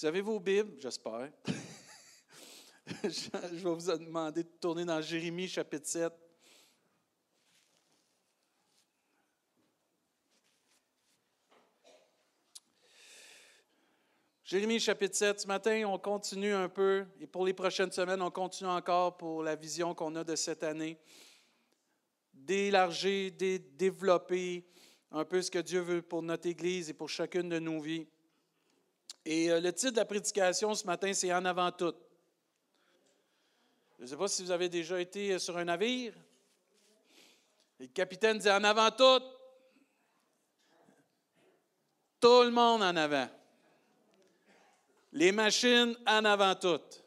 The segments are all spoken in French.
Vous avez vos Bibles, j'espère. Je vais vous demander de tourner dans Jérémie chapitre 7. Jérémie chapitre 7, ce matin, on continue un peu, et pour les prochaines semaines, on continue encore pour la vision qu'on a de cette année, d'élargir, de développer un peu ce que Dieu veut pour notre Église et pour chacune de nos vies. Et euh, le titre de la prédication ce matin, c'est En avant tout. Je ne sais pas si vous avez déjà été sur un navire. Le capitaine dit En avant tout. Tout le monde en avant. Les machines en avant toutes.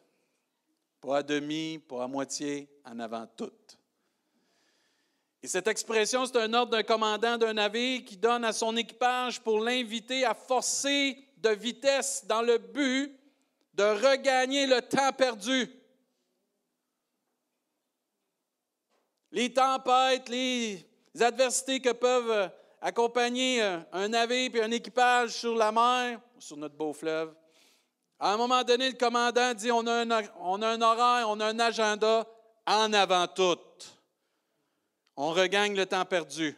Pas à demi, pas à moitié, en avant toutes. Et cette expression, c'est un ordre d'un commandant d'un navire qui donne à son équipage pour l'inviter à forcer de vitesse dans le but de regagner le temps perdu. Les tempêtes, les adversités que peuvent accompagner un navire et un équipage sur la mer, sur notre beau fleuve, à un moment donné, le commandant dit on a un, on a un horaire, on a un agenda en avant tout. On regagne le temps perdu.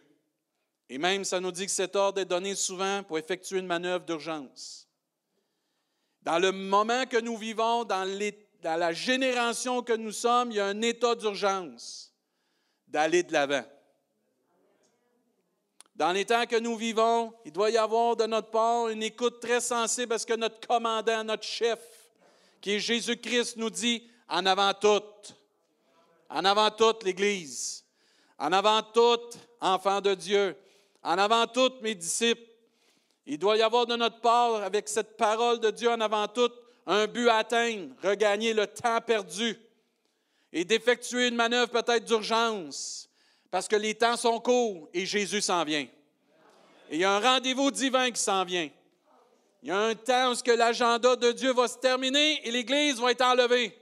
Et même, ça nous dit que cet ordre est donné souvent pour effectuer une manœuvre d'urgence. Dans le moment que nous vivons, dans, la génération que nous sommes, il y a un état d'urgence d'aller de l'avant. Dans les temps que nous vivons, il doit y avoir de notre part une écoute très sensible parce que notre commandant, notre chef, qui est Jésus-Christ, nous dit en avant tout, en avant toute l'Église, en avant tout, enfants de Dieu, en avant tout, mes disciples. Il doit y avoir de notre part, avec cette parole de Dieu en avant tout, un but à atteindre, regagner le temps perdu et d'effectuer une manœuvre peut-être d'urgence parce que les temps sont courts et Jésus s'en vient. Et il y a un rendez-vous divin qui s'en vient. Il y a un temps où l'agenda de Dieu va se terminer et l'Église va être enlevée.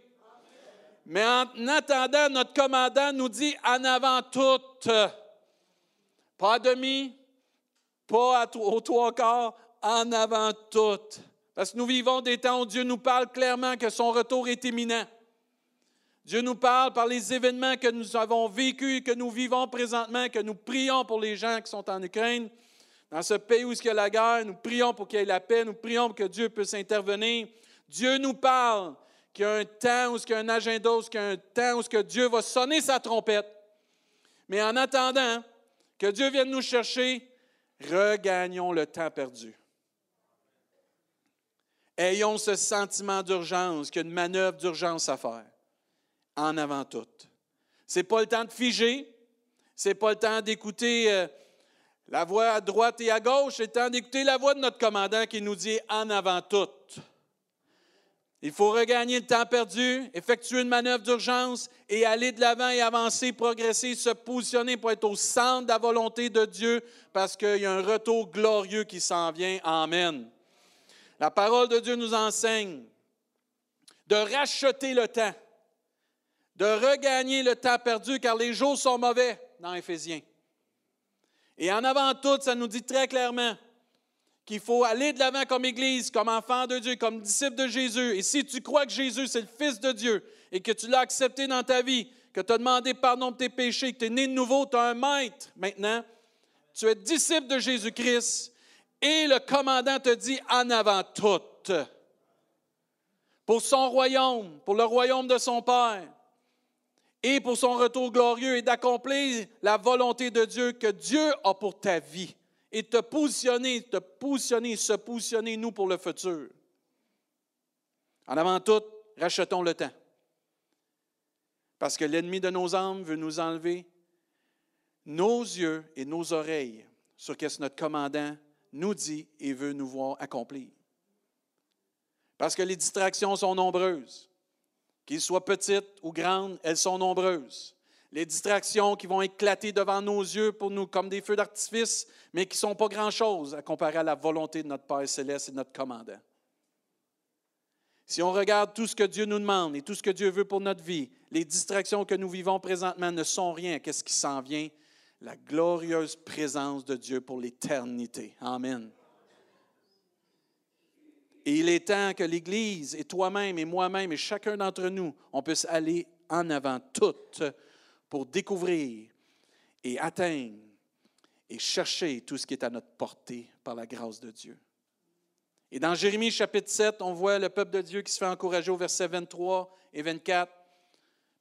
Mais en attendant, notre commandant nous dit en avant tout, pas à demi, pas aux trois quarts, en avant tout. Parce que nous vivons des temps où Dieu nous parle clairement que son retour est imminent. Dieu nous parle par les événements que nous avons vécus, que nous vivons présentement, que nous prions pour les gens qui sont en Ukraine. Dans ce pays où il y a la guerre, nous prions pour qu'il y ait la paix, nous prions pour que Dieu puisse intervenir. Dieu nous parle qu'il y a un temps où il y a un agenda, où il y a un temps où Dieu va sonner sa trompette. Mais en attendant que Dieu vienne nous chercher, regagnons le temps perdu. Ayons ce sentiment d'urgence, qu'il y a une manœuvre d'urgence à faire en avant tout. Ce n'est pas le temps de figer, ce n'est pas le temps d'écouter euh, la voix à droite et à gauche, c'est le temps d'écouter la voix de notre commandant qui nous dit en avant tout. Il faut regagner le temps perdu, effectuer une manœuvre d'urgence et aller de l'avant et avancer, progresser, se positionner pour être au centre de la volonté de Dieu parce qu'il y a un retour glorieux qui s'en vient. Amen. La parole de Dieu nous enseigne de racheter le temps de regagner le temps perdu, car les jours sont mauvais dans Éphésiens. Et en avant tout, ça nous dit très clairement qu'il faut aller de l'avant comme Église, comme enfant de Dieu, comme disciple de Jésus. Et si tu crois que Jésus, c'est le Fils de Dieu et que tu l'as accepté dans ta vie, que tu as demandé pardon de tes péchés, que tu es né de nouveau, tu as un maître maintenant, tu es disciple de Jésus-Christ et le commandant te dit en avant tout. Pour son royaume, pour le royaume de son Père et pour son retour glorieux et d'accomplir la volonté de Dieu que Dieu a pour ta vie et te positionner, te positionner, se positionner nous pour le futur. En avant tout, rachetons le temps. Parce que l'ennemi de nos âmes veut nous enlever nos yeux et nos oreilles sur ce que notre commandant nous dit et veut nous voir accomplir. Parce que les distractions sont nombreuses. Qu'ils soient petites ou grandes, elles sont nombreuses. Les distractions qui vont éclater devant nos yeux pour nous comme des feux d'artifice, mais qui ne sont pas grand-chose à comparer à la volonté de notre Père céleste et de notre commandant. Si on regarde tout ce que Dieu nous demande et tout ce que Dieu veut pour notre vie, les distractions que nous vivons présentement ne sont rien. Qu'est-ce qui s'en vient? La glorieuse présence de Dieu pour l'éternité. Amen. Et il est temps que l'Église et toi-même et moi-même et chacun d'entre nous, on puisse aller en avant toutes pour découvrir et atteindre et chercher tout ce qui est à notre portée par la grâce de Dieu. Et dans Jérémie chapitre 7, on voit le peuple de Dieu qui se fait encourager au verset 23 et 24.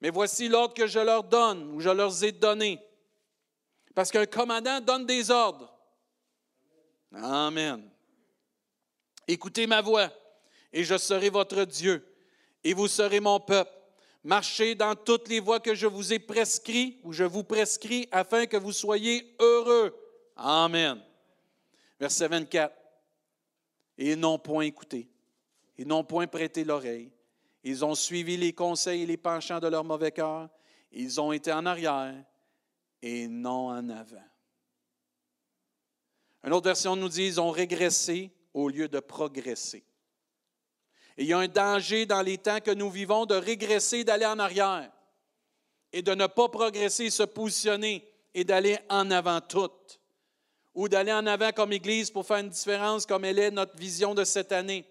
Mais voici l'ordre que je leur donne ou je leur ai donné. Parce qu'un commandant donne des ordres. Amen. Écoutez ma voix, et je serai votre Dieu, et vous serez mon peuple. Marchez dans toutes les voies que je vous ai prescrites, ou je vous prescris, afin que vous soyez heureux. Amen. Verset 24. Et ils n'ont point écouté, ils n'ont point prêté l'oreille. Ils ont suivi les conseils et les penchants de leur mauvais cœur. Ils ont été en arrière et non en avant. Une autre version nous dit, ils ont régressé au lieu de progresser. Il y a un danger dans les temps que nous vivons de régresser, d'aller en arrière et de ne pas progresser, se positionner et d'aller en avant tout. Ou d'aller en avant comme Église pour faire une différence comme elle est notre vision de cette année.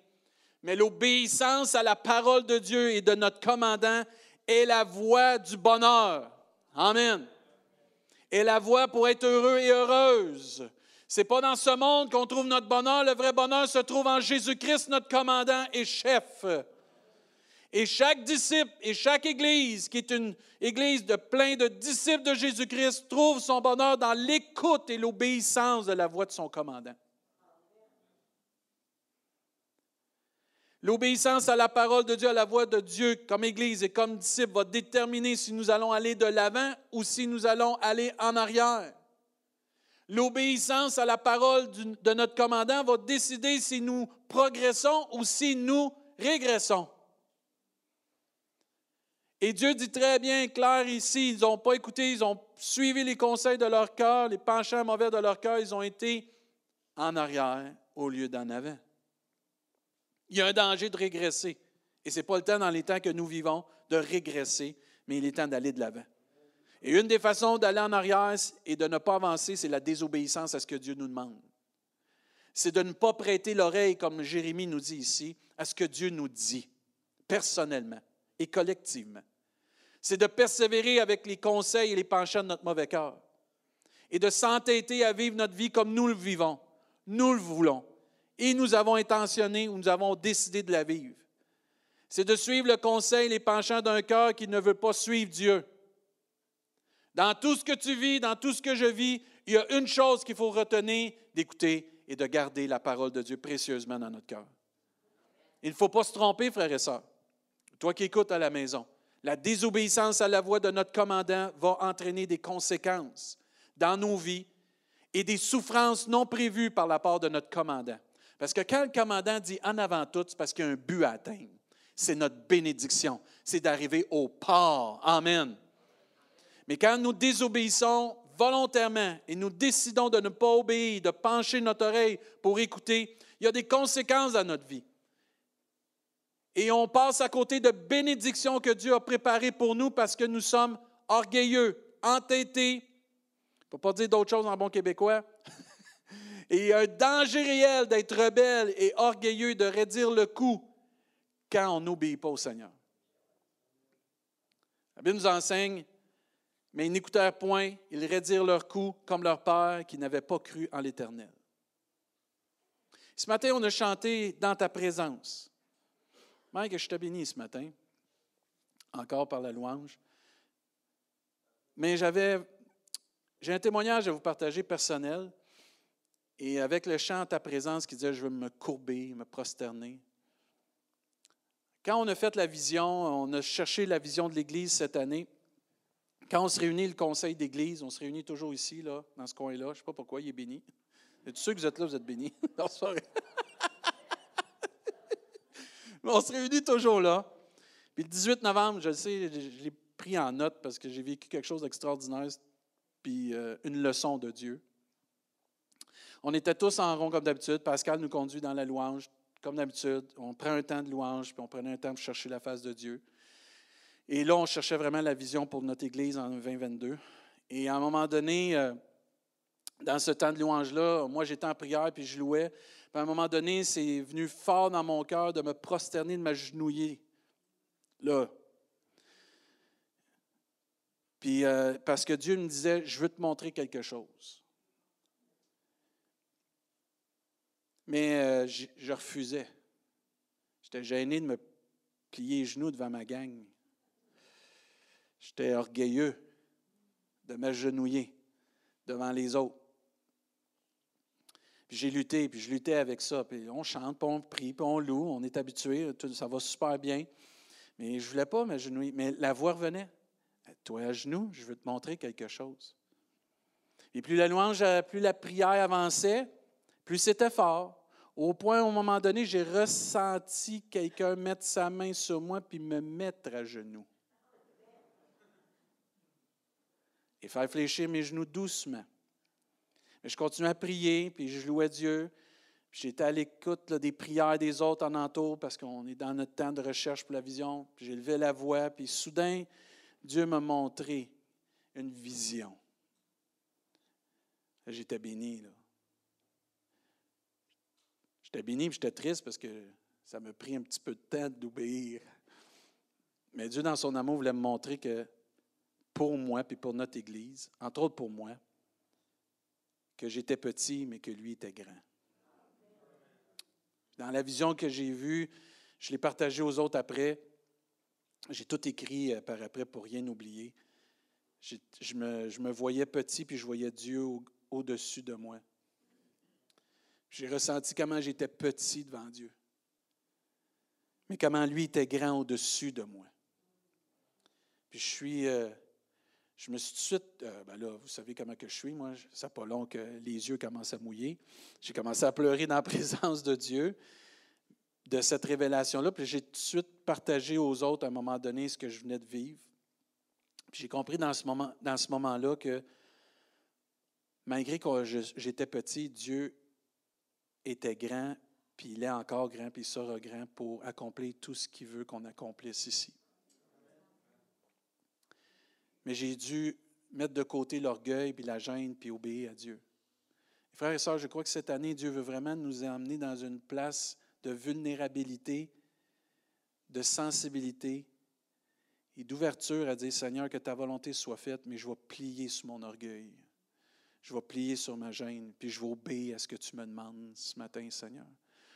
Mais l'obéissance à la parole de Dieu et de notre commandant est la voie du bonheur. Amen. Et la voie pour être heureux et heureuse. C'est pas dans ce monde qu'on trouve notre bonheur. Le vrai bonheur se trouve en Jésus-Christ, notre commandant et chef. Et chaque disciple et chaque église, qui est une église de plein de disciples de Jésus-Christ, trouve son bonheur dans l'écoute et l'obéissance de la voix de son commandant. L'obéissance à la parole de Dieu, à la voix de Dieu, comme Église et comme disciple, va déterminer si nous allons aller de l'avant ou si nous allons aller en arrière. L'obéissance à la parole de notre commandant va décider si nous progressons ou si nous régressons. Et Dieu dit très bien, clair ici, ils n'ont pas écouté, ils ont suivi les conseils de leur cœur, les penchants mauvais de leur cœur, ils ont été en arrière au lieu d'en avant. Il y a un danger de régresser. Et ce n'est pas le temps dans les temps que nous vivons de régresser, mais il est temps d'aller de l'avant. Et une des façons d'aller en arrière et de ne pas avancer, c'est la désobéissance à ce que Dieu nous demande. C'est de ne pas prêter l'oreille, comme Jérémie nous dit ici, à ce que Dieu nous dit, personnellement et collectivement. C'est de persévérer avec les conseils et les penchants de notre mauvais cœur. Et de s'entêter à vivre notre vie comme nous le vivons. Nous le voulons. Et nous avons intentionné ou nous avons décidé de la vivre. C'est de suivre le conseil et les penchants d'un cœur qui ne veut pas suivre Dieu dans tout ce que tu vis, dans tout ce que je vis, il y a une chose qu'il faut retenir, d'écouter et de garder la parole de Dieu précieusement dans notre cœur. Il ne faut pas se tromper, frères et sœurs. Toi qui écoutes à la maison, la désobéissance à la voix de notre commandant va entraîner des conséquences dans nos vies et des souffrances non prévues par la part de notre commandant. Parce que quand le commandant dit en avant tout, c'est parce qu'il y a un but à atteindre. C'est notre bénédiction. C'est d'arriver au port. Amen. Mais quand nous désobéissons volontairement et nous décidons de ne pas obéir, de pencher notre oreille pour écouter, il y a des conséquences à notre vie. Et on passe à côté de bénédictions que Dieu a préparées pour nous parce que nous sommes orgueilleux, entêtés. Il ne pas dire d'autre chose en bon québécois. et il y a un danger réel d'être rebelle et orgueilleux, de réduire le coup quand on n'obéit pas au Seigneur. La Bible nous enseigne mais ils n'écoutèrent point, ils rédirent leur coup comme leur père qui n'avait pas cru en l'Éternel. Ce matin, on a chanté dans ta présence. Mike, je te bénis ce matin, encore par la louange. Mais j'avais, j'ai un témoignage à vous partager personnel. Et avec le chant ta présence qui disait Je veux me courber, me prosterner. Quand on a fait la vision, on a cherché la vision de l'Église cette année. Quand on se réunit, le conseil d'église, on se réunit toujours ici, là, dans ce coin-là. Je ne sais pas pourquoi, il est béni. Et tous ceux que vous êtes là, vous êtes bénis. on se réunit toujours là. Puis le 18 novembre, je le sais, je l'ai pris en note parce que j'ai vécu quelque chose d'extraordinaire, puis euh, une leçon de Dieu. On était tous en rond comme d'habitude. Pascal nous conduit dans la louange, comme d'habitude. On prend un temps de louange, puis on prenait un temps pour chercher la face de Dieu. Et là, on cherchait vraiment la vision pour notre Église en 2022. Et à un moment donné, euh, dans ce temps de louange-là, moi, j'étais en prière puis je louais. à un moment donné, c'est venu fort dans mon cœur de me prosterner, de m'agenouiller. Là. Puis, euh, parce que Dieu me disait, je veux te montrer quelque chose. Mais euh, je refusais. J'étais gêné de me plier les genoux devant ma gang. J'étais orgueilleux de m'agenouiller devant les autres. Puis j'ai lutté, puis je luttais avec ça. Puis on chante, puis on prie, puis on loue, on est habitué, ça va super bien. Mais je ne voulais pas m'agenouiller. Mais la voix revenait. Toi à genoux, je veux te montrer quelque chose. Et plus la louange, plus la prière avançait, plus c'était fort. Au point, au moment donné, j'ai ressenti quelqu'un mettre sa main sur moi puis me mettre à genoux. Et faire fléchir mes genoux doucement. Mais je continuais à prier, puis je louais Dieu. J'étais à l'écoute des prières des autres en entour parce qu'on est dans notre temps de recherche pour la vision. J'ai levé la voix, puis soudain, Dieu m'a montré une vision. J'étais béni. Là. J'étais béni et j'étais triste parce que ça m'a pris un petit peu de temps d'obéir. Mais Dieu, dans son amour, voulait me montrer que pour moi et pour notre Église, entre autres pour moi, que j'étais petit, mais que lui était grand. Dans la vision que j'ai vue, je l'ai partagée aux autres après. J'ai tout écrit euh, par après pour rien oublier. Je me, voyais petit, puis je voyais Dieu au-dessus de moi. J'ai ressenti comment j'étais petit devant Dieu, mais comment lui était grand au-dessus de moi. Puis je suis, euh, je me suis tout de suite, euh, ben là, vous savez comment que je suis, moi, ça pas long que les yeux commencent à mouiller. J'ai commencé à pleurer dans la présence de Dieu, de cette révélation-là, puis j'ai tout de suite partagé aux autres à un moment donné ce que je venais de vivre. Puis j'ai compris dans ce moment, dans ce moment-là que malgré que j'étais petit, Dieu était grand, puis il est encore grand, puis il sera grand pour accomplir tout ce qu'il veut qu'on accomplisse ici. Mais j'ai dû mettre de côté l'orgueil, puis la gêne, puis obéir à Dieu. Frères et sœurs, je crois que cette année, Dieu veut vraiment nous emmener dans une place de vulnérabilité, de sensibilité et d'ouverture à dire, Seigneur, que ta volonté soit faite, mais je vais plier sur mon orgueil je vais plier sur ma gêne, puis je vais obéir à ce que tu me demandes ce matin, Seigneur.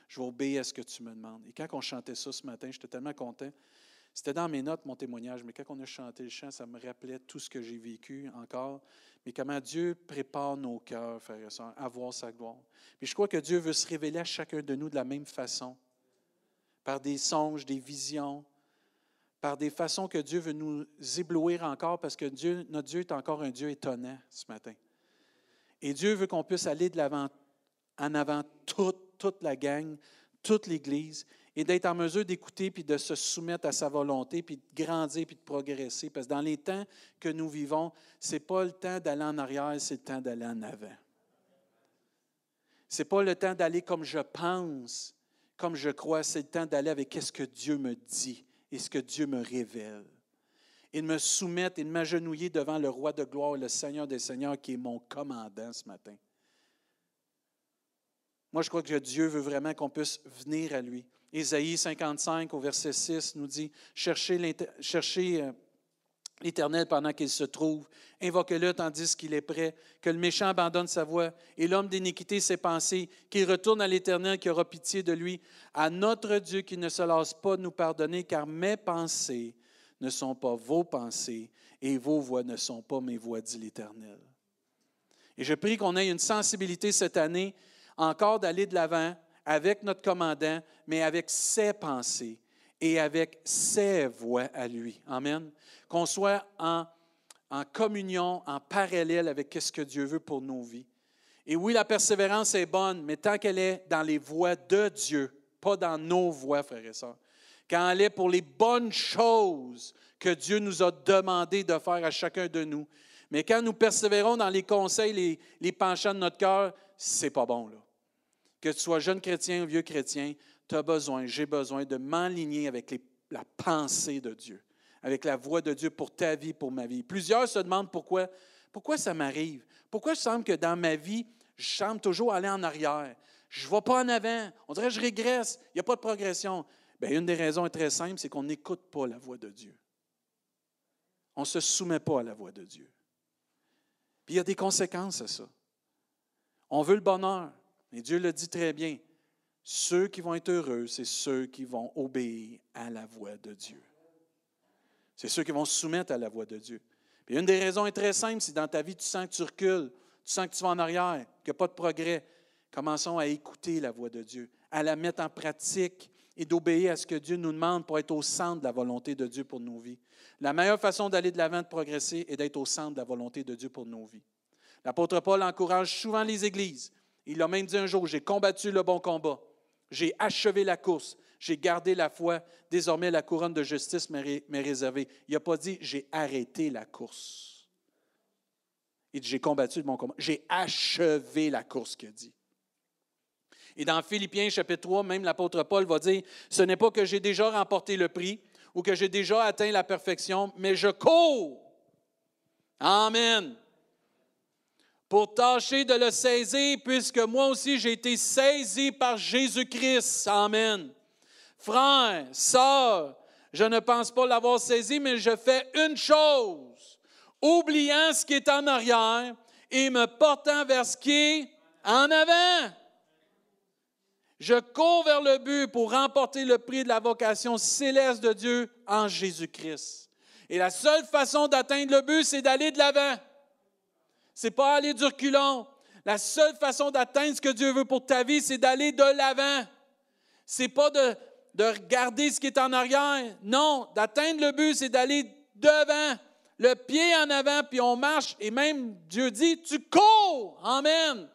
Je vais obéir à ce que tu me demandes. Et quand on chantait ça ce matin, j'étais tellement content. C'était dans mes notes, mon témoignage, mais quand on a chanté le chant, ça me rappelait tout ce que j'ai vécu encore, mais comment Dieu prépare nos cœurs, frères et sœurs, à voir sa gloire. Puis je crois que Dieu veut se révéler à chacun de nous de la même façon, par des songes, des visions, par des façons que Dieu veut nous éblouir encore, parce que Dieu, notre Dieu est encore un Dieu étonnant ce matin. Et Dieu veut qu'on puisse aller de l'avant, en avant toute, toute la gang, toute l'Église, et d'être en mesure d'écouter, puis de se soumettre à sa volonté, puis de grandir, puis de progresser. Parce que dans les temps que nous vivons, ce n'est pas le temps d'aller en arrière, c'est le temps d'aller en avant. Ce n'est pas le temps d'aller comme je pense, comme je crois, c'est le temps d'aller avec ce que Dieu me dit et ce que Dieu me révèle et de me soumettre et de m'agenouiller devant le roi de gloire, le Seigneur des Seigneurs, qui est mon commandant ce matin. Moi, je crois que Dieu veut vraiment qu'on puisse venir à lui. Ésaïe 55 au verset 6 nous dit, cherchez euh, l'Éternel pendant qu'il se trouve, invoquez-le tandis qu'il est prêt, que le méchant abandonne sa voie et l'homme d'iniquité ses pensées, qu'il retourne à l'Éternel qui aura pitié de lui, à notre Dieu qui ne se lasse pas de nous pardonner, car mes pensées ne sont pas vos pensées et vos voix ne sont pas mes voix, dit l'Éternel. Et je prie qu'on ait une sensibilité cette année encore d'aller de l'avant avec notre commandant, mais avec ses pensées et avec ses voix à lui. Amen. Qu'on soit en, communion, en parallèle avec ce que Dieu veut pour nos vies. Et oui, la persévérance est bonne, mais tant qu'elle est dans les voies de Dieu, pas dans nos voies, frères et sœurs quand elle est pour les bonnes choses que Dieu nous a demandé de faire à chacun de nous. Mais quand nous persévérons dans les conseils, les, les penchants de notre cœur, c'est pas bon. Là. Que tu sois jeune chrétien ou vieux chrétien, tu as besoin, j'ai besoin de m'enligner avec la pensée de Dieu, avec la voix de Dieu pour ta vie, pour ma vie. Plusieurs se demandent pourquoi, pourquoi ça m'arrive? Pourquoi je semble que dans ma vie, je semble toujours aller en arrière? Je ne vais pas en avant. On dirait que je régresse. Il n'y a pas de progression. Bien, une des raisons est très simple, c'est qu'on n'écoute pas la voix de Dieu. On ne se soumet pas à la voix de Dieu. Puis il y a des conséquences à ça. On veut le bonheur, mais Dieu le dit très bien. Ceux qui vont être heureux, c'est ceux qui vont obéir à la voix de Dieu. C'est ceux qui vont se soumettre à la voix de Dieu. Une des raisons est très simple, si dans ta vie tu sens que tu recules, tu sens que tu vas en arrière, qu'il n'y a pas de progrès, commençons à écouter la voix de Dieu, à la mettre en pratique et d'obéir à ce que Dieu nous demande pour être au centre de la volonté de Dieu pour nos vies. La meilleure façon d'aller de l'avant, de progresser, est d'être au centre de la volonté de Dieu pour nos vies. L'apôtre Paul encourage souvent les églises. Il a même dit un jour, j'ai combattu le bon combat, j'ai achevé la course, j'ai gardé la foi, désormais la couronne de justice m'est réservée. Il n'a pas dit, j'ai arrêté la course. Il dit, j'ai combattu le bon combat, j'ai achevé la course, qu'il dit. Et dans Philippiens chapitre 3, même l'apôtre Paul va dire, ce n'est pas que j'ai déjà remporté le prix ou que j'ai déjà atteint la perfection, mais je cours. Amen. Pour tâcher de le saisir, puisque moi aussi j'ai été saisi par Jésus-Christ. Amen. Frère, sœur, je ne pense pas l'avoir saisi, mais je fais une chose, oubliant ce qui est en arrière et me portant vers ce qui est en avant. Je cours vers le but pour remporter le prix de la vocation céleste de Dieu en Jésus-Christ. Et la seule façon d'atteindre le but, c'est d'aller de l'avant. C'est pas aller du reculon. La seule façon d'atteindre ce que Dieu veut pour ta vie, c'est d'aller de l'avant. C'est pas de, de regarder ce qui est en arrière. Non, d'atteindre le but, c'est d'aller devant, le pied en avant, puis on marche. Et même Dieu dit, tu cours. Amen.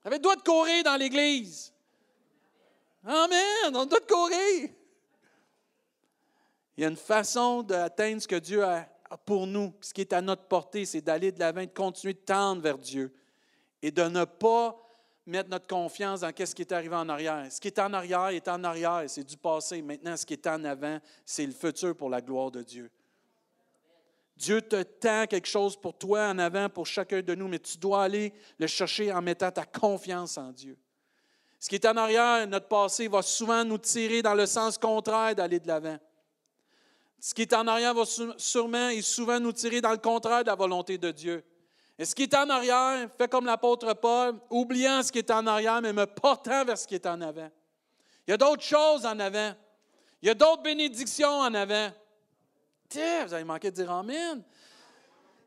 Tu avais le droit de courir dans l'Église. Amen, on doit courir. Il y a une façon d'atteindre ce que Dieu a pour nous. Ce qui est à notre portée, c'est d'aller de l'avant, de continuer de tendre vers Dieu et de ne pas mettre notre confiance dans ce qui est arrivé en arrière. Ce qui est en arrière est en arrière, c'est du passé. Maintenant, ce qui est en avant, c'est le futur pour la gloire de Dieu. Dieu te tend quelque chose pour toi en avant, pour chacun de nous, mais tu dois aller le chercher en mettant ta confiance en Dieu. Ce qui est en arrière, notre passé, va souvent nous tirer dans le sens contraire d'aller de l'avant. Ce qui est en arrière va sûrement et souvent nous tirer dans le contraire de la volonté de Dieu. Et ce qui est en arrière, fait comme l'apôtre Paul, oubliant ce qui est en arrière, mais me portant vers ce qui est en avant. Il y a d'autres choses en avant. Il y a d'autres bénédictions en avant. Tiens, vous avez manqué de dire Amen.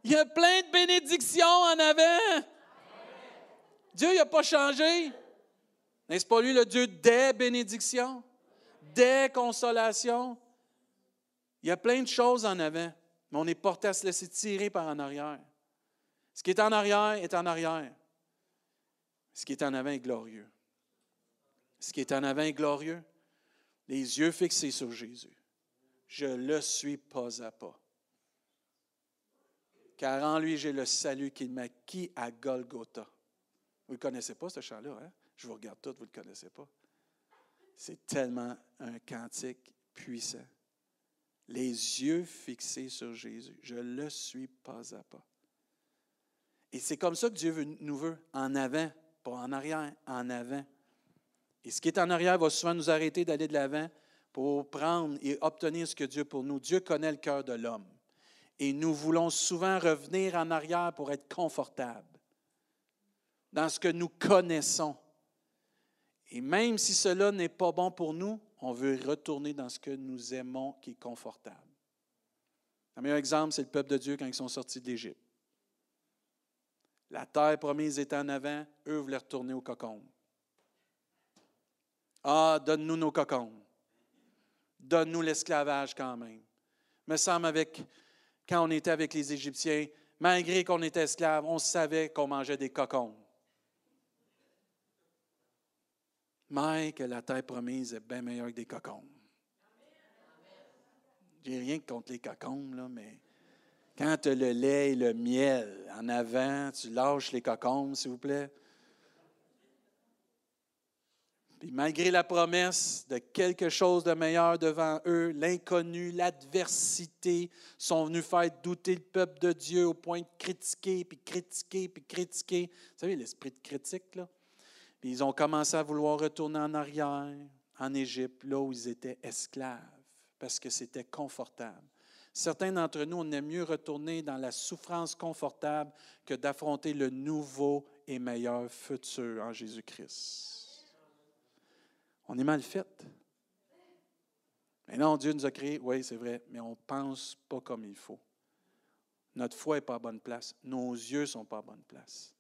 Il y a plein de bénédictions en avant. Dieu n'a pas changé. N'est-ce pas lui le Dieu des bénédictions, des consolations? Il y a plein de choses en avant, mais on est porté à se laisser tirer par en arrière. Ce qui est en arrière est en arrière. Ce qui est en avant est glorieux. Ce qui est en avant est glorieux. Les yeux fixés sur Jésus. Je le suis pas à pas. Car en lui, j'ai le salut qu'il m'a acquis à Golgotha. Vous ne connaissez pas ce chant-là, hein? Je vous regarde tout, vous ne le connaissez pas. C'est tellement un cantique puissant. Les yeux fixés sur Jésus. Je le suis pas à pas. Et c'est comme ça que Dieu nous veut, en avant, pas en arrière, en avant. Et ce qui est en arrière va souvent nous arrêter d'aller de l'avant pour prendre et obtenir ce que Dieu pour nous. Dieu connaît le cœur de l'homme. Et nous voulons souvent revenir en arrière pour être confortables dans ce que nous connaissons. Et même si cela n'est pas bon pour nous, on veut retourner dans ce que nous aimons qui est confortable. Un meilleur exemple, c'est le peuple de Dieu quand ils sont sortis d'Égypte. La terre promise était en avant, eux voulaient retourner au cocon. Ah, donne-nous nos cocons. Donne-nous l'esclavage quand même. Me semble avec, quand on était avec les Égyptiens, malgré qu'on était esclaves, on savait qu'on mangeait des cocons. Mais que la terre promise est bien meilleure que des cocons. J'ai rien contre les cocons, là, mais quand tu as le lait et le miel en avant, tu lâches les cocons, s'il vous plaît. Puis malgré la promesse de quelque chose de meilleur devant eux, l'inconnu, l'adversité sont venus faire douter le peuple de Dieu au point de critiquer, puis critiquer, puis critiquer. Vous savez, l'esprit de critique, là? Puis ils ont commencé à vouloir retourner en arrière, en Égypte, là où ils étaient esclaves, parce que c'était confortable. Certains d'entre nous, on aime mieux retourner dans la souffrance confortable que d'affronter le nouveau et meilleur futur en Jésus-Christ. On est mal fait. Mais non, Dieu nous a créés, oui, c'est vrai, mais on ne pense pas comme il faut. Notre foi n'est pas à bonne place. Nos yeux ne sont pas à bonne place.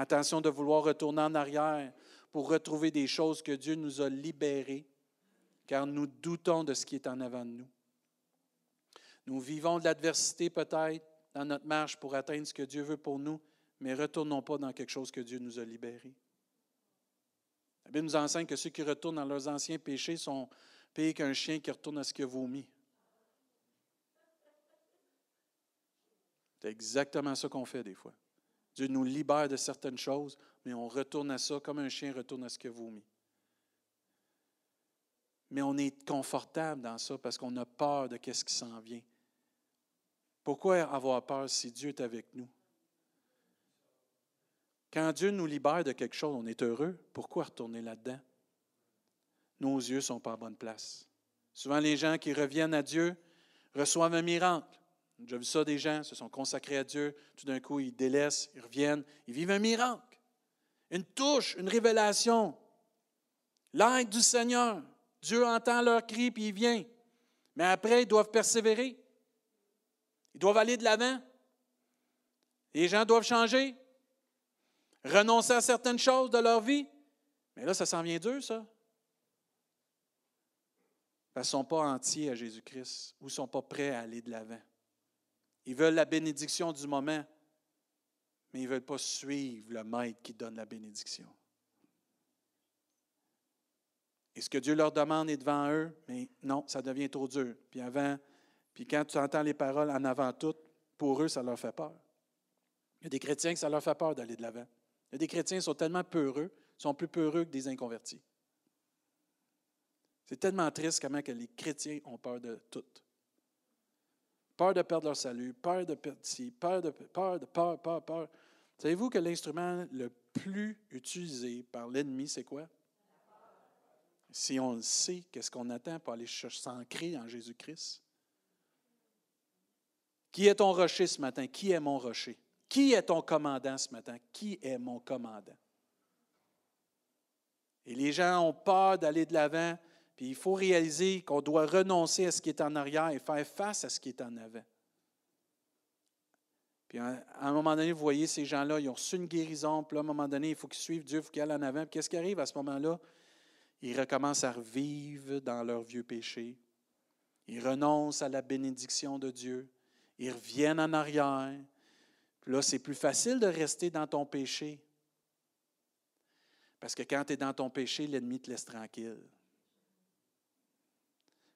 Attention de vouloir retourner en arrière pour retrouver des choses que Dieu nous a libérées, car nous doutons de ce qui est en avant de nous. Nous vivons de l'adversité peut-être dans notre marche pour atteindre ce que Dieu veut pour nous, mais retournons pas dans quelque chose que Dieu nous a libéré. La Bible nous enseigne que ceux qui retournent dans leurs anciens péchés sont pires qu'un chien qui retourne à ce qu'il a vomi. C'est exactement ça qu'on fait des fois. Dieu nous libère de certaines choses, mais on retourne à ça comme un chien retourne à ce qu'il a vomi. Mais on est confortable dans ça parce qu'on a peur de ce qui s'en vient. Pourquoi avoir peur si Dieu est avec nous? Quand Dieu nous libère de quelque chose, on est heureux. Pourquoi retourner là-dedans? Nos yeux ne sont pas à bonne place. Souvent, les gens qui reviennent à Dieu reçoivent un miracle. J'ai vu ça des gens, se sont consacrés à Dieu, tout d'un coup, ils délaissent, ils reviennent, ils vivent un miracle, une touche, une révélation, l'aide du Seigneur. Dieu entend leur cri, puis il vient. Mais après, ils doivent persévérer. Ils doivent aller de l'avant. Les gens doivent changer, renoncer à certaines choses de leur vie. Mais là, ça s'en vient dur, ça. Parce qu'ils ne sont pas entiers à Jésus-Christ ou ne sont pas prêts à aller de l'avant. Ils veulent la bénédiction du moment, mais ils ne veulent pas suivre le maître qui donne la bénédiction. Et ce que Dieu leur demande est devant eux, mais non, ça devient trop dur. Puis avant, puis quand tu entends les paroles en avant toutes, pour eux, ça leur fait peur. Il y a des chrétiens que ça leur fait peur d'aller de l'avant. Il y a des chrétiens qui sont tellement peureux, sont plus peureux que des inconvertis. C'est tellement triste comment que les chrétiens ont peur de tout. Peur de perdre leur salut, peur de perdre peur de peur, de peur, peur, peur. Savez-vous que l'instrument le plus utilisé par l'ennemi, c'est quoi? Si on le sait, qu'est-ce qu'on attend pour aller s'ancrer en Jésus-Christ? Qui est ton rocher ce matin? Qui est mon rocher? Qui est ton commandant ce matin? Qui est mon commandant? Et les gens ont peur d'aller de l'avant, puis il faut réaliser qu'on doit renoncer à ce qui est en arrière et faire face à ce qui est en avant. Puis à un moment donné, vous voyez, ces gens-là, ils ont reçu une guérison, puis à un moment donné, il faut qu'ils suivent Dieu, il faut qu'ils aillent en avant. Puis qu'est-ce qui arrive à ce moment-là? Ils recommencent à revivre dans leur vieux péché. Ils renoncent à la bénédiction de Dieu. Ils reviennent en arrière. Puis là, c'est plus facile de rester dans ton péché. Parce que quand tu es dans ton péché, l'ennemi te laisse tranquille.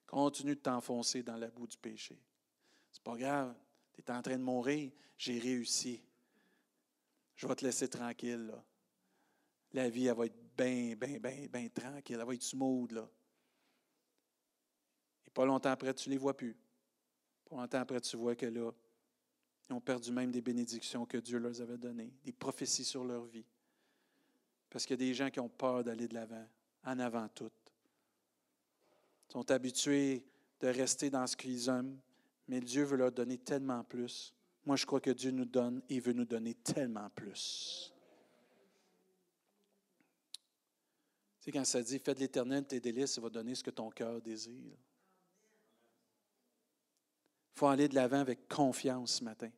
Continue de t'enfoncer dans la boue du péché. C'est pas grave. Tu es en train de mourir. J'ai réussi. Je vais te laisser tranquille. La vie, elle va être bien, bien, bien, bien tranquille. Elle va être smooth. Et pas longtemps après, tu ne les vois plus. Pas longtemps après, tu vois que là, ils ont perdu même des bénédictions que Dieu leur avait données, des prophéties sur leur vie. Parce qu'il y a des gens qui ont peur d'aller de l'avant, en avant tout. Sont habitués de rester dans ce qu'ils aiment, mais Dieu veut leur donner tellement plus. Moi, je crois que Dieu nous donne et veut nous donner tellement plus. sais, quand ça dit Fais de l'éternel tes délices, il va donner ce que ton cœur désire. Il faut aller de l'avant avec confiance ce matin.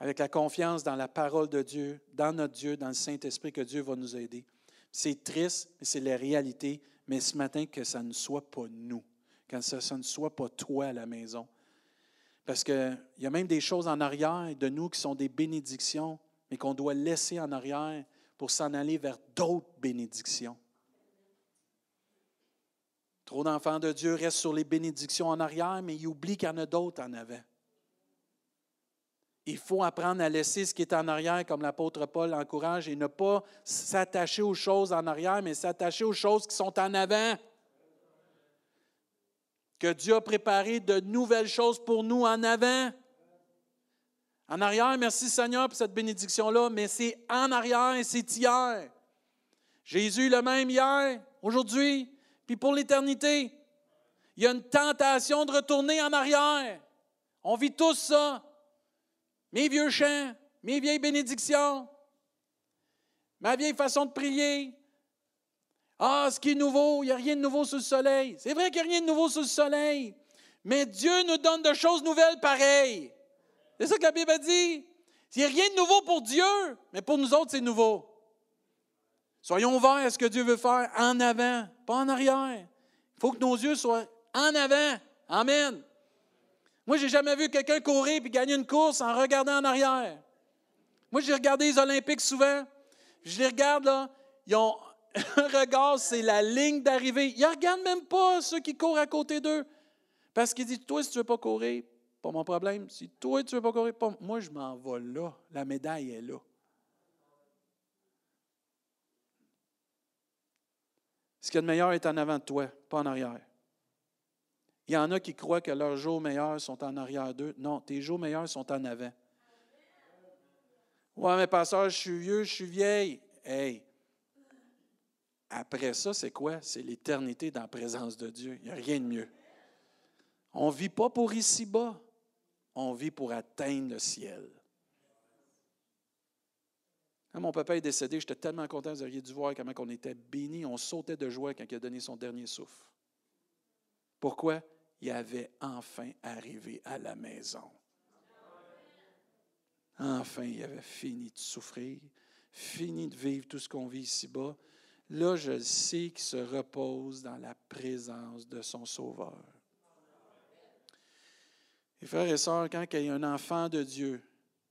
Avec la confiance dans la parole de Dieu, dans notre Dieu, dans le Saint-Esprit, que Dieu va nous aider. C'est triste, mais c'est la réalité. Mais ce matin, que ça ne soit pas nous, que ça, ne soit pas toi à la maison. Parce qu'il y a même des choses en arrière de nous qui sont des bénédictions, mais qu'on doit laisser en arrière pour s'en aller vers d'autres bénédictions. Trop d'enfants de Dieu restent sur les bénédictions en arrière, mais ils oublient qu'il y en a d'autres en avant. Il faut apprendre à laisser ce qui est en arrière, comme l'apôtre Paul encourage, et ne pas s'attacher aux choses en arrière, mais s'attacher aux choses qui sont en avant. Que Dieu a préparé de nouvelles choses pour nous en avant. En arrière, merci Seigneur pour cette bénédiction-là, mais c'est en arrière et c'est hier. Jésus le même hier, aujourd'hui, puis pour l'éternité. Il y a une tentation de retourner en arrière. On vit tous ça. Mes vieux chants, mes vieilles bénédictions, ma vieille façon de prier. Ah, ce qui est nouveau, il n'y a rien de nouveau sous le soleil. C'est vrai qu'il n'y a rien de nouveau sous le soleil, mais Dieu nous donne de choses nouvelles pareilles. C'est ça que la Bible dit. Il n'y a rien de nouveau pour Dieu, mais pour nous autres, c'est nouveau. Soyons ouverts à ce que Dieu veut faire en avant, pas en arrière. Il faut que nos yeux soient en avant. Amen. Moi, j'ai jamais vu quelqu'un courir et gagner une course en regardant en arrière. Moi, j'ai regardé les Olympiques souvent. Je les regarde, là. Ils ont un regard, c'est la ligne d'arrivée. Ils ne regardent même pas ceux qui courent à côté d'eux. Parce qu'ils disent Toi, si tu ne veux pas courir, pas mon problème. Si toi, tu ne veux pas courir, pas... moi, je m'en vais là. La médaille est là. Ce qu'il y a de meilleur est en avant de toi, pas en arrière. Il y en a qui croient que leurs jours meilleurs sont en arrière d'eux. Non, tes jours meilleurs sont en avant. Ouais, mais pasteur, je suis vieux, je suis vieille. Hey, après ça, c'est quoi? C'est l'éternité dans la présence de Dieu. Il n'y a rien de mieux. On ne vit pas pour ici-bas, on vit pour atteindre le ciel. Quand mon papa est décédé, j'étais tellement content, vous auriez dû voir comment on était bénis, on sautait de joie quand il a donné son dernier souffle. Pourquoi? Il avait enfin arrivé à la maison. Enfin, il avait fini de souffrir, fini de vivre tout ce qu'on vit ici-bas. Là, je sais qu'il se repose dans la présence de son Sauveur. Et frères et sœurs, quand il y a un enfant de Dieu,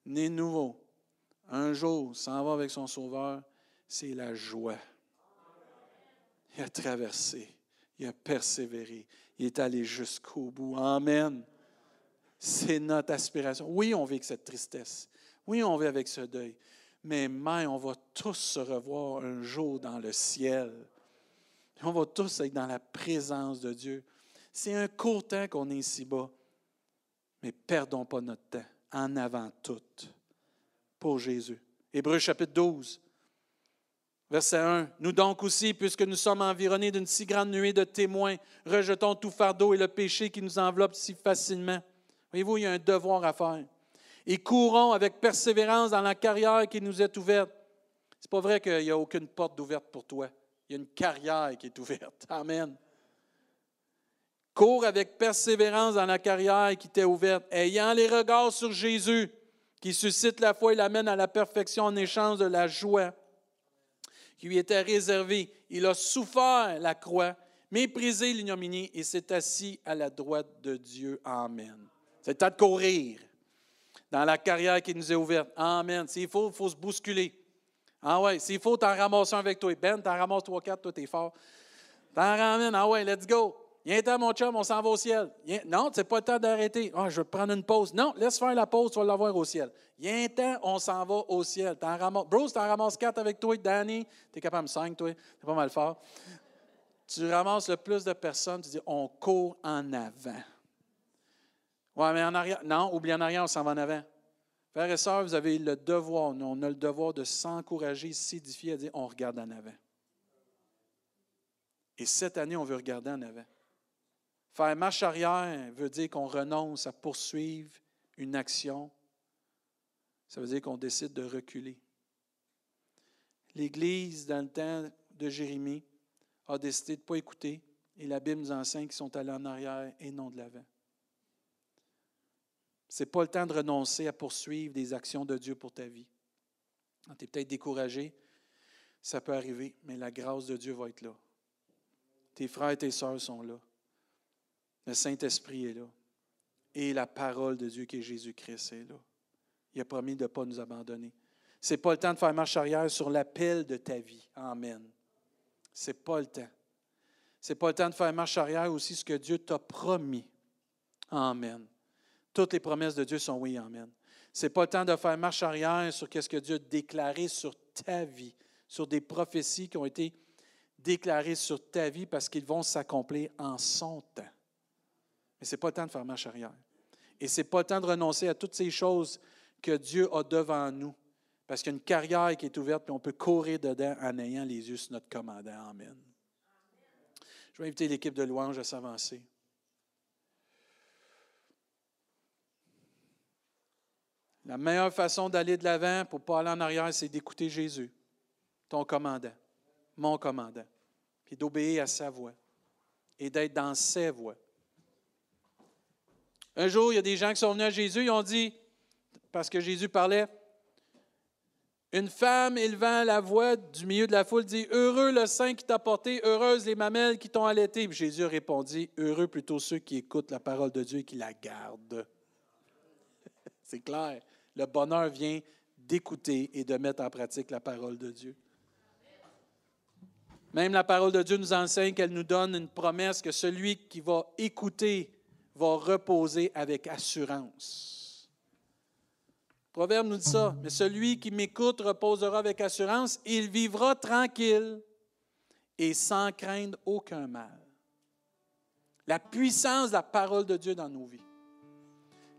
né nouveau, un jour s'en va avec son Sauveur, c'est la joie. Il a traversé, il a persévéré, il est allé jusqu'au bout. Amen. C'est notre aspiration. Oui, on vit avec cette tristesse. Oui, on vit avec ce deuil. Mais mais on va tous se revoir un jour dans le ciel. On va tous être dans la présence de Dieu. C'est un court temps qu'on est ici-bas. Mais perdons pas notre temps. En avant tout. Pour Jésus. Hébreu chapitre 12. Verset 1. Nous donc aussi, puisque nous sommes environnés d'une si grande nuée de témoins, rejetons tout fardeau et le péché qui nous enveloppe si facilement. Voyez-vous, il y a un devoir à faire. Et courons avec persévérance dans la carrière qui nous est ouverte. C'est pas vrai qu'il n'y a aucune porte ouverte pour toi. Il y a une carrière qui est ouverte. Amen. Cours avec persévérance dans la carrière qui t'est ouverte, ayant les regards sur Jésus, qui suscite la foi et l'amène à la perfection en échange de la joie qui lui était réservé. Il a souffert la croix, méprisé l'ignominie et s'est assis à la droite de Dieu. Amen. C'est temps de courir dans la carrière qui nous est ouverte. Amen. S'il faut, il faut se bousculer. Ah ouais, s'il faut, t'en ramasses un avec toi. Ben, t'en ramasses trois, quatre, toi, t'es fort. T'en ramènes. Ah ouais, let's go. Un temps, mon chum, on s'en va au ciel. Non, c'est pas le temps d'arrêter. Ah, je vais prendre une pause. Non, laisse faire la pause, tu vas l'avoir au ciel. Un temps, on s'en va au ciel. T'en ramasses, Bruce, t'en ramasses quatre avec toi, Danny. T'es capable de cinq, toi. T'es pas mal fort. Tu ramasses le plus de personnes, tu dis, on court en avant. Ouais, mais en arrière. Non, oublie en arrière, on s'en va en avant. Frères et sœurs, vous avez le devoir, nous, on a le devoir de s'encourager, s'édifier, à dire, on regarde en avant. Et cette année, on veut regarder en avant. Faire marche arrière veut dire qu'on renonce à poursuivre une action. Ça veut dire qu'on décide de reculer. L'Église, dans le temps de Jérémie, a décidé de ne pas écouter et la Bible nous enseigne qu'ils sont allés en arrière et non de l'avant. Ce n'est pas le temps de renoncer à poursuivre des actions de Dieu pour ta vie. Tu es peut-être découragé, ça peut arriver, mais la grâce de Dieu va être là. Tes frères et tes sœurs sont là. Le Saint-Esprit est là. Et la parole de Dieu qui est Jésus-Christ est là. Il a promis de ne pas nous abandonner. Ce n'est pas le temps de faire marche arrière sur l'appel de ta vie. Amen. Ce n'est pas le temps. Ce n'est pas le temps de faire marche arrière aussi ce que Dieu t'a promis. Amen. Toutes les promesses de Dieu sont oui, Amen. Ce n'est pas le temps de faire marche arrière sur ce que Dieu a déclaré sur ta vie, sur des prophéties qui ont été déclarées sur ta vie parce qu'ils vont s'accomplir en son temps. Mais ce n'est pas le temps de faire marche arrière. Et ce n'est pas le temps de renoncer à toutes ces choses que Dieu a devant nous. Parce qu'il y a une carrière qui est ouverte, puis on peut courir dedans en ayant les yeux sur notre commandant. Amen. Je vais inviter l'équipe de louange à s'avancer. La meilleure façon d'aller de l'avant pour ne pas aller en arrière, c'est d'écouter Jésus, ton commandant, mon commandant, puis d'obéir à sa voix et d'être dans ses voies. Un jour, il y a des gens qui sont venus à Jésus, ils ont dit, parce que Jésus parlait, une femme élevant la voix du milieu de la foule dit Heureux le sein qui t'a porté, heureuses les mamelles qui t'ont allaité. Jésus répondit Heureux plutôt ceux qui écoutent la parole de Dieu et qui la gardent. C'est clair. Le bonheur vient d'écouter et de mettre en pratique la parole de Dieu. Même la parole de Dieu nous enseigne qu'elle nous donne une promesse que celui qui va écouter va reposer avec assurance. Le proverbe nous dit ça, mais celui qui m'écoute reposera avec assurance, il vivra tranquille et sans craindre aucun mal. La puissance de la parole de Dieu dans nos vies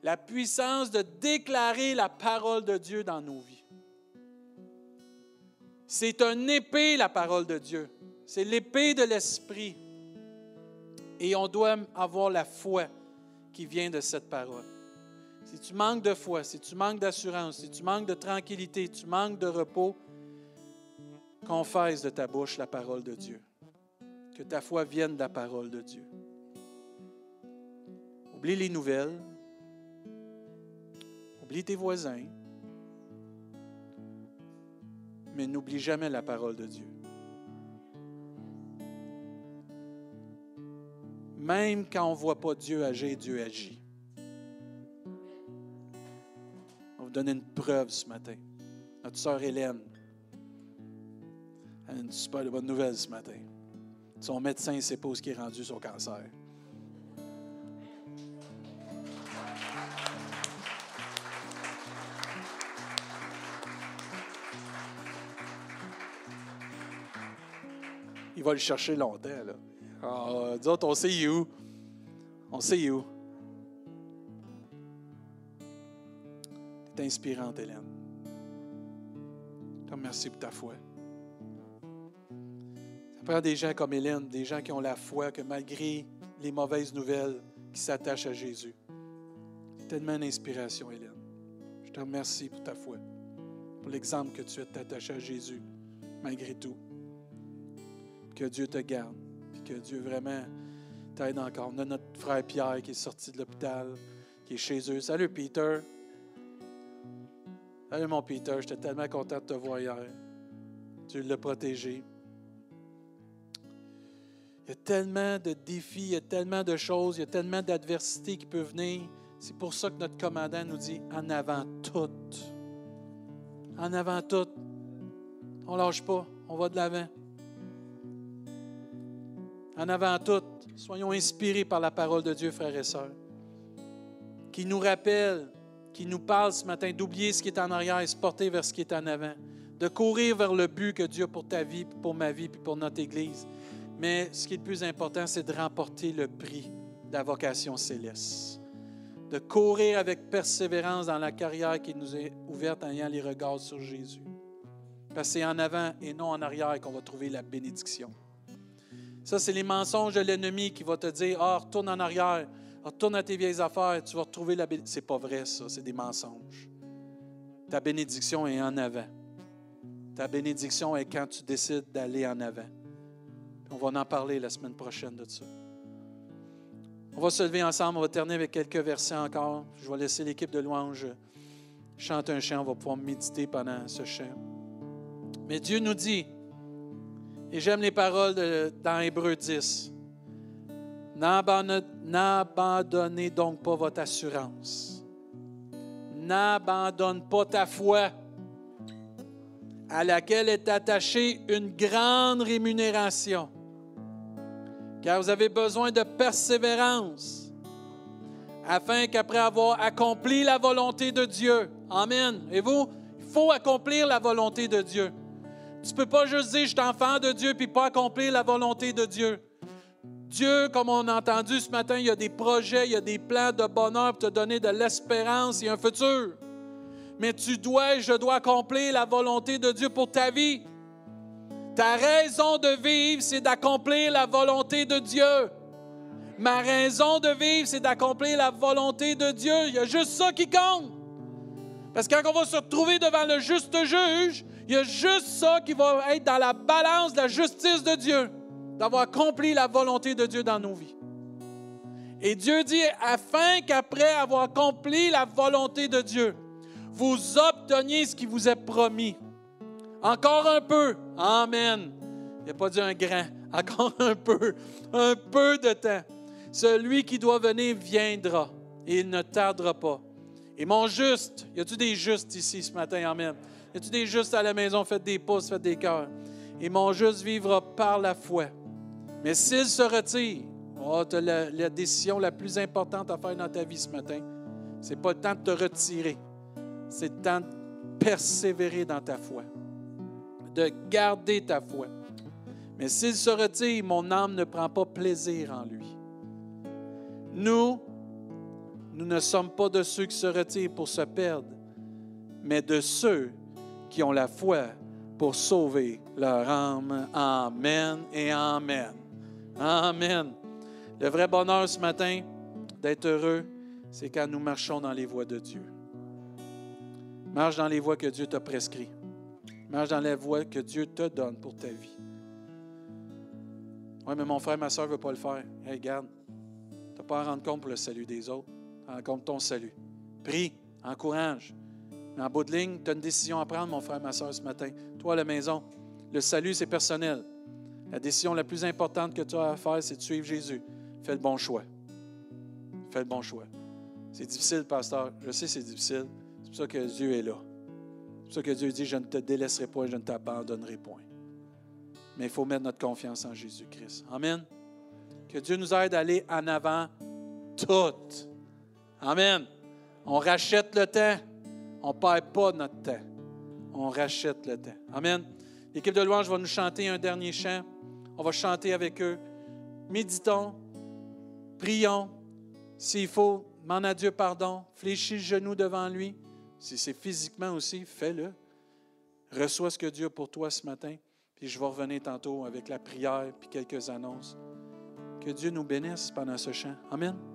la puissance de déclarer la parole de Dieu dans nos vies. C'est un épée, la parole de Dieu. C'est l'épée de l'Esprit. Et on doit avoir la foi qui vient de cette parole. Si tu manques de foi, si tu manques d'assurance, si tu manques de tranquillité, tu manques de repos, confesse de ta bouche la parole de Dieu. Que ta foi vienne de la parole de Dieu. Oublie les nouvelles, Oublie tes voisins, mais n'oublie jamais la parole de Dieu. Même quand on ne voit pas Dieu agir, Dieu agit. On va vous donner une preuve ce matin. Notre sœur Hélène a une super bonne nouvelle ce matin. Son médecin ne sait est rendu son cancer. va le chercher longtemps. Là. Ah, autres, on sait où. On sait où. Tu inspirante, Hélène. Je te remercie pour ta foi. Ça prend des gens comme Hélène, des gens qui ont la foi que malgré les mauvaises nouvelles, qui s'attachent à Jésus. Tellement une inspiration, Hélène. Je te remercie pour ta foi, pour l'exemple que tu es attaché à Jésus, malgré tout. Que Dieu te garde. Que Dieu vraiment t'aide encore. On a notre frère Pierre qui est sorti de l'hôpital, qui est chez eux. Salut Peter. Salut mon Peter, j'étais tellement content de te voir hier. Dieu l'a protégé. Il y a tellement de défis, il y a tellement de choses, il y a tellement d'adversités qui peuvent venir. C'est pour ça que notre commandant nous dit en avant tout. En avant tout. On ne lâche pas, on va de l'avant. En avant tout, soyons inspirés par la parole de Dieu, frères et sœurs, qui nous rappelle, qui nous parle ce matin d'oublier ce qui est en arrière et se porter vers ce qui est en avant, de courir vers le but que Dieu a pour ta vie, pour ma vie, puis pour notre Église. Mais ce qui est le plus important, c'est de remporter le prix de la vocation céleste. De courir avec persévérance dans la carrière qui nous est ouverte en ayant les regards sur Jésus. Parce que c'est en avant et non en arrière qu'on va trouver la bénédiction. Ça, c'est les mensonges de l'ennemi qui va te dire Ah, retourne en arrière, retourne à tes vieilles affaires, tu vas retrouver la bénédiction. C'est pas vrai, ça, c'est des mensonges. Ta bénédiction est en avant. Ta bénédiction est quand tu décides d'aller en avant. On va en parler la semaine prochaine de ça. On va se lever ensemble, on va terminer avec quelques versets encore. Je vais laisser l'équipe de louange chanter un chant, on va pouvoir méditer pendant ce chant. Mais Dieu nous dit, et j'aime les paroles dans Hébreu 10. N'abandonnez donc pas votre assurance. N'abandonne pas ta foi à laquelle est attachée une grande rémunération. Car vous avez besoin de persévérance afin qu'après avoir accompli la volonté de Dieu, Amen. Et vous, il faut accomplir la volonté de Dieu. Tu ne peux pas juste dire je suis enfant de Dieu puis pas accomplir la volonté de Dieu. Dieu, comme on a entendu ce matin, il y a des projets, il y a des plans de bonheur pour te donner de l'espérance et un futur. mais tu dois je dois accomplir la volonté de Dieu pour ta vie. Ta raison de vivre, c'est d'accomplir la volonté de Dieu. Ma raison de vivre, c'est d'accomplir la volonté de Dieu. Il y a juste ça qui compte. Parce que quand on va se retrouver devant le juste juge, il y a juste ça qui va être dans la balance de la justice de Dieu, d'avoir accompli la volonté de Dieu dans nos vies. Et Dieu dit, afin qu'après avoir accompli la volonté de Dieu, vous obteniez ce qui vous est promis. Encore un peu. Amen. Il n'a pas dit un grand. Encore un peu. Un peu de temps. Celui qui doit venir viendra et il ne tardera pas. Et mon juste, y a-tu des justes ici ce matin? Amen. Y a-tu des justes à la maison? Faites des pouces, faites des cœurs. Et mon juste vivra par la foi. Mais s'il se retire, oh, tu la, décision la plus importante à faire dans ta vie ce matin. C'est pas le temps de te retirer. C'est le temps de persévérer dans ta foi. De garder ta foi. Mais s'il se retire, mon âme ne prend pas plaisir en lui. Nous, nous ne sommes pas de ceux qui se retirent pour se perdre, mais de ceux qui ont la foi pour sauver leur âme. Amen et Amen. Amen. Le vrai bonheur ce matin d'être heureux, c'est quand nous marchons dans les voies de Dieu. Marche dans les voies que Dieu t'a prescrit. Marche dans les voies que Dieu te donne pour ta vie. Oui, mais mon frère, ma soeur ne veut pas le faire. Hey, regarde, tu n'as pas à rendre compte pour le salut des autres en compte ton salut. Prie, encourage. Mais en bout de ligne, tu as une décision à prendre, mon frère, ma soeur, ce matin. Toi, la maison, le salut, c'est personnel. La décision la plus importante que tu as à faire, c'est de suivre Jésus. Fais le bon choix. Fais le bon choix. C'est difficile, pasteur. Je sais c'est difficile. C'est pour ça que Dieu est là. C'est pour ça que Dieu dit, je ne te délaisserai point, je ne t'abandonnerai point. Mais il faut mettre notre confiance en Jésus-Christ. Amen. Que Dieu nous aide à aller en avant toutes. Amen. On rachète le temps. On ne perd pas notre temps. On rachète le temps. Amen. L'équipe de louange va nous chanter un dernier chant. On va chanter avec eux. Méditons. Prions. S'il faut, demande à Dieu pardon. Fléchis le genou devant lui. Si c'est physiquement aussi, fais-le. Reçois ce que Dieu a pour toi ce matin. Puis je vais revenir tantôt avec la prière puis quelques annonces. Que Dieu nous bénisse pendant ce chant. Amen.